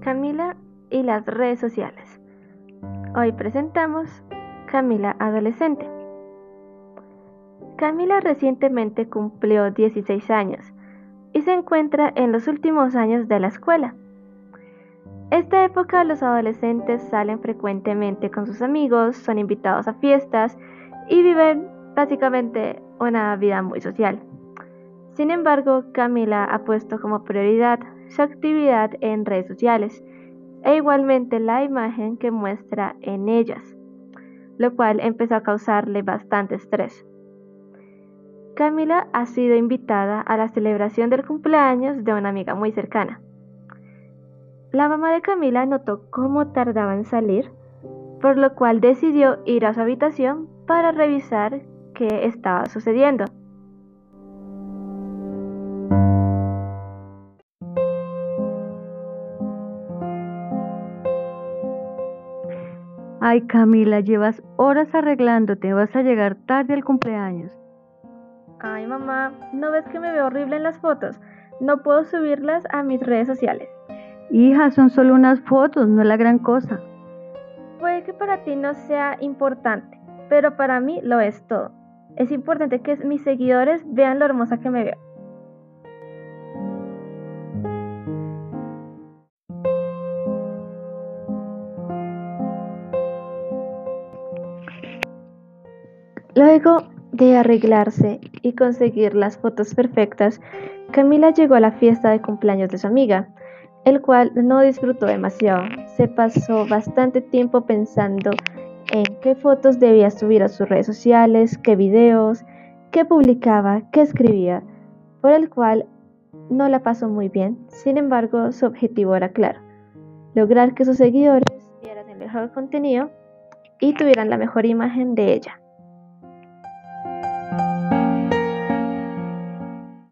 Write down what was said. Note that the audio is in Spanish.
Camila y las redes sociales. Hoy presentamos Camila Adolescente. Camila recientemente cumplió 16 años y se encuentra en los últimos años de la escuela. Esta época los adolescentes salen frecuentemente con sus amigos, son invitados a fiestas y viven básicamente una vida muy social. Sin embargo, Camila ha puesto como prioridad su actividad en redes sociales e igualmente la imagen que muestra en ellas lo cual empezó a causarle bastante estrés. Camila ha sido invitada a la celebración del cumpleaños de una amiga muy cercana. La mamá de Camila notó cómo tardaba en salir, por lo cual decidió ir a su habitación para revisar qué estaba sucediendo. Ay, Camila, llevas horas arreglándote, vas a llegar tarde al cumpleaños. Ay, mamá, ¿no ves que me veo horrible en las fotos? No puedo subirlas a mis redes sociales. Hija, son solo unas fotos, no es la gran cosa. Puede que para ti no sea importante, pero para mí lo es todo. Es importante que mis seguidores vean lo hermosa que me veo. Luego de arreglarse y conseguir las fotos perfectas, Camila llegó a la fiesta de cumpleaños de su amiga, el cual no disfrutó demasiado. Se pasó bastante tiempo pensando en qué fotos debía subir a sus redes sociales, qué videos, qué publicaba, qué escribía, por el cual no la pasó muy bien. Sin embargo, su objetivo era claro, lograr que sus seguidores vieran el mejor contenido y tuvieran la mejor imagen de ella.